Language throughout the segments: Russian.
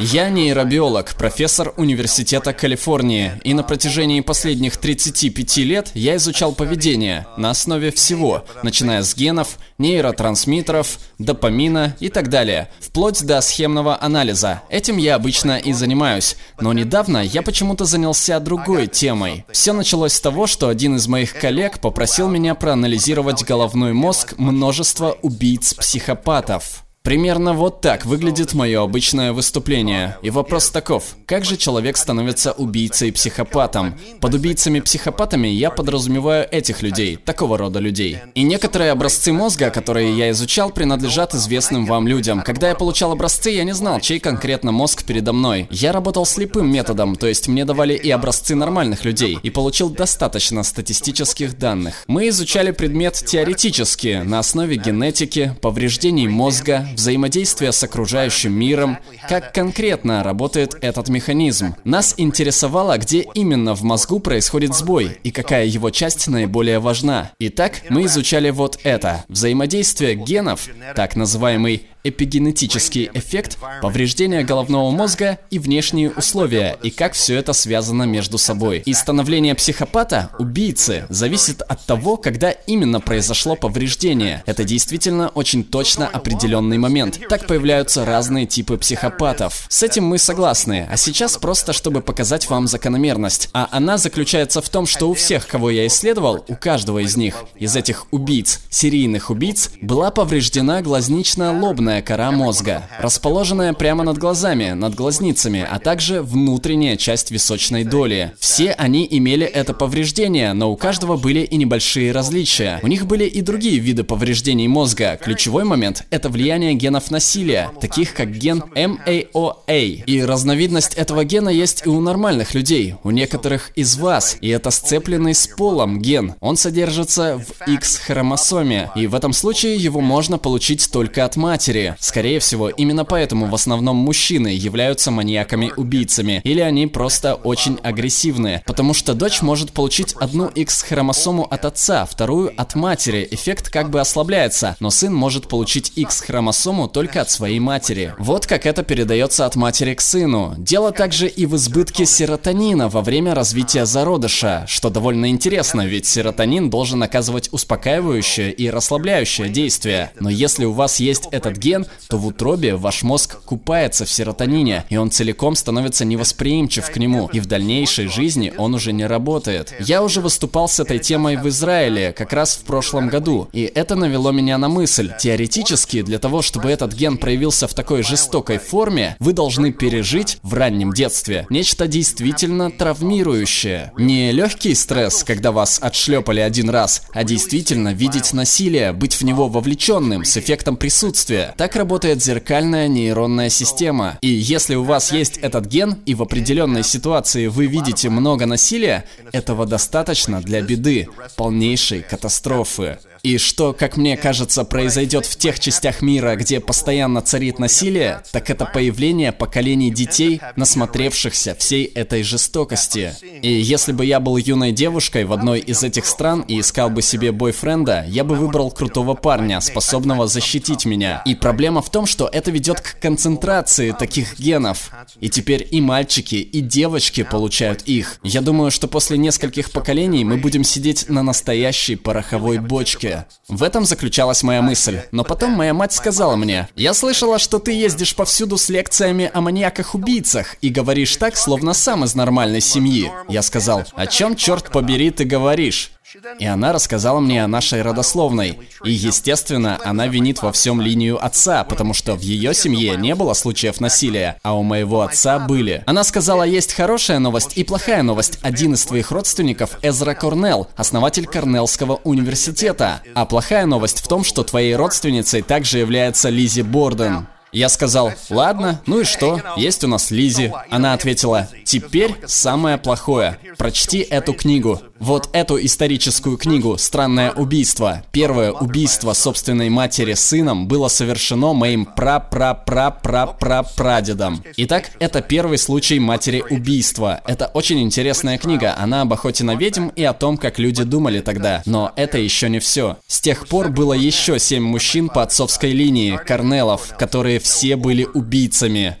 Я нейробиолог, профессор Университета Калифорнии, и на протяжении последних 35 лет я изучал поведение на основе всего, начиная с генов, нейротрансмиттеров, допамина и так далее, вплоть до схемного анализа. Этим я обычно и занимаюсь, но недавно я почему-то занялся другой темой. Все началось с того, что один из моих коллег попросил меня проанализировать головной мозг множества убийц-психопатов. Примерно вот так выглядит мое обычное выступление. И вопрос таков. Как же человек становится убийцей-психопатом? Под убийцами-психопатами я подразумеваю этих людей, такого рода людей. И некоторые образцы мозга, которые я изучал, принадлежат известным вам людям. Когда я получал образцы, я не знал, чей конкретно мозг передо мной. Я работал слепым методом, то есть мне давали и образцы нормальных людей, и получил достаточно статистических данных. Мы изучали предмет теоретически, на основе генетики, повреждений мозга, взаимодействия с окружающим миром, как конкретно работает этот механизм. Нас интересовало, где именно в мозгу происходит сбой и какая его часть наиболее важна. Итак, мы изучали вот это. Взаимодействие генов, так называемый эпигенетический эффект, повреждение головного мозга и внешние условия, и как все это связано между собой. И становление психопата, убийцы, зависит от того, когда именно произошло повреждение. Это действительно очень точно определенный момент. Так появляются разные типы психопатов. С этим мы согласны, а сейчас просто чтобы показать вам закономерность. А она заключается в том, что у всех, кого я исследовал, у каждого из них, из этих убийц, серийных убийц, была повреждена глазнично-лобная черная кора мозга, расположенная прямо над глазами, над глазницами, а также внутренняя часть височной доли. Все они имели это повреждение, но у каждого были и небольшие различия. У них были и другие виды повреждений мозга. Ключевой момент – это влияние генов насилия, таких как ген MAOA. И разновидность этого гена есть и у нормальных людей, у некоторых из вас. И это сцепленный с полом ген. Он содержится в X-хромосоме, и в этом случае его можно получить только от матери. Скорее всего, именно поэтому в основном мужчины являются маньяками-убийцами, или они просто очень агрессивные, потому что дочь может получить одну X-хромосому от отца, вторую от матери, эффект как бы ослабляется, но сын может получить X-хромосому только от своей матери. Вот как это передается от матери к сыну. Дело также и в избытке серотонина во время развития зародыша, что довольно интересно, ведь серотонин должен оказывать успокаивающее и расслабляющее действие. Но если у вас есть этот ген, ген, то в утробе ваш мозг купается в серотонине, и он целиком становится невосприимчив к нему, и в дальнейшей жизни он уже не работает. Я уже выступал с этой темой в Израиле как раз в прошлом году, и это навело меня на мысль. Теоретически, для того, чтобы этот ген проявился в такой жестокой форме, вы должны пережить в раннем детстве нечто действительно травмирующее. Не легкий стресс, когда вас отшлепали один раз, а действительно видеть насилие, быть в него вовлеченным, с эффектом присутствия. Так работает зеркальная нейронная система. И если у вас есть этот ген, и в определенной ситуации вы видите много насилия, этого достаточно для беды, полнейшей катастрофы. И что, как мне кажется, произойдет в тех частях мира, где постоянно царит насилие, так это появление поколений детей, насмотревшихся всей этой жестокости. И если бы я был юной девушкой в одной из этих стран и искал бы себе бойфренда, я бы выбрал крутого парня, способного защитить меня. И проблема в том, что это ведет к концентрации таких генов. И теперь и мальчики, и девочки получают их. Я думаю, что после нескольких поколений мы будем сидеть на настоящей пороховой бочке, будущее. В этом заключалась моя мысль. Но потом моя мать сказала мне, «Я слышала, что ты ездишь повсюду с лекциями о маньяках-убийцах и говоришь так, словно сам из нормальной семьи». Я сказал, «О чем, черт побери, ты говоришь?» И она рассказала мне о нашей родословной. И, естественно, она винит во всем линию отца, потому что в ее семье не было случаев насилия, а у моего отца были. Она сказала, есть хорошая новость и плохая новость. Один из твоих родственников Эзра Корнелл, основатель Корнеллского университета. А плохая новость в том, что твоей родственницей также является Лизи Борден. Я сказал, ладно, ну и что, есть у нас Лизи. Она ответила, теперь самое плохое. Прочти эту книгу. Вот эту историческую книгу «Странное убийство». Первое убийство собственной матери сыном было совершено моим пра-пра-пра-пра-пра-прадедом. Итак, это первый случай матери убийства. Это очень интересная книга. Она об охоте на ведьм и о том, как люди думали тогда. Но это еще не все. С тех пор было еще семь мужчин по отцовской линии, Корнелов, которые все были убийцами.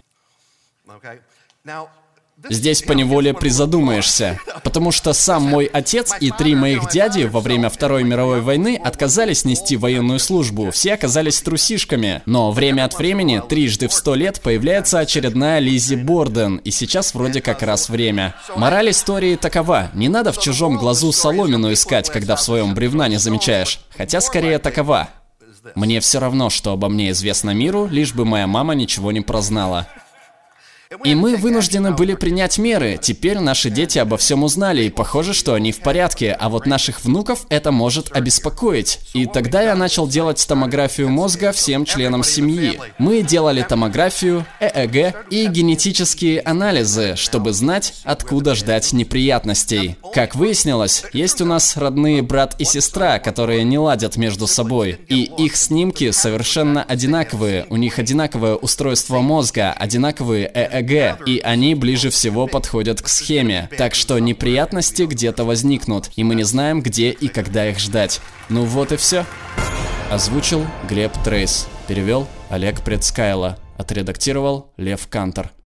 Здесь поневоле призадумаешься, потому что сам мой отец и три моих дяди во время Второй мировой войны отказались нести военную службу, все оказались трусишками. Но время от времени, трижды в сто лет, появляется очередная Лизи Борден, и сейчас вроде как раз время. Мораль истории такова, не надо в чужом глазу соломину искать, когда в своем бревна не замечаешь, хотя скорее такова. Мне все равно, что обо мне известно миру, лишь бы моя мама ничего не прознала. И мы вынуждены были принять меры. Теперь наши дети обо всем узнали, и похоже, что они в порядке, а вот наших внуков это может обеспокоить. И тогда я начал делать томографию мозга всем членам семьи. Мы делали томографию, ЭЭГ и генетические анализы, чтобы знать, откуда ждать неприятностей. Как выяснилось, есть у нас родные брат и сестра, которые не ладят между собой. И их снимки совершенно одинаковые. У них одинаковое устройство мозга, одинаковые ЭЭГ ЭЭГ, и они ближе всего подходят к схеме. Так что неприятности где-то возникнут, и мы не знаем, где и когда их ждать. Ну вот и все. Озвучил Глеб Трейс. Перевел Олег Предскайло. Отредактировал Лев Кантор.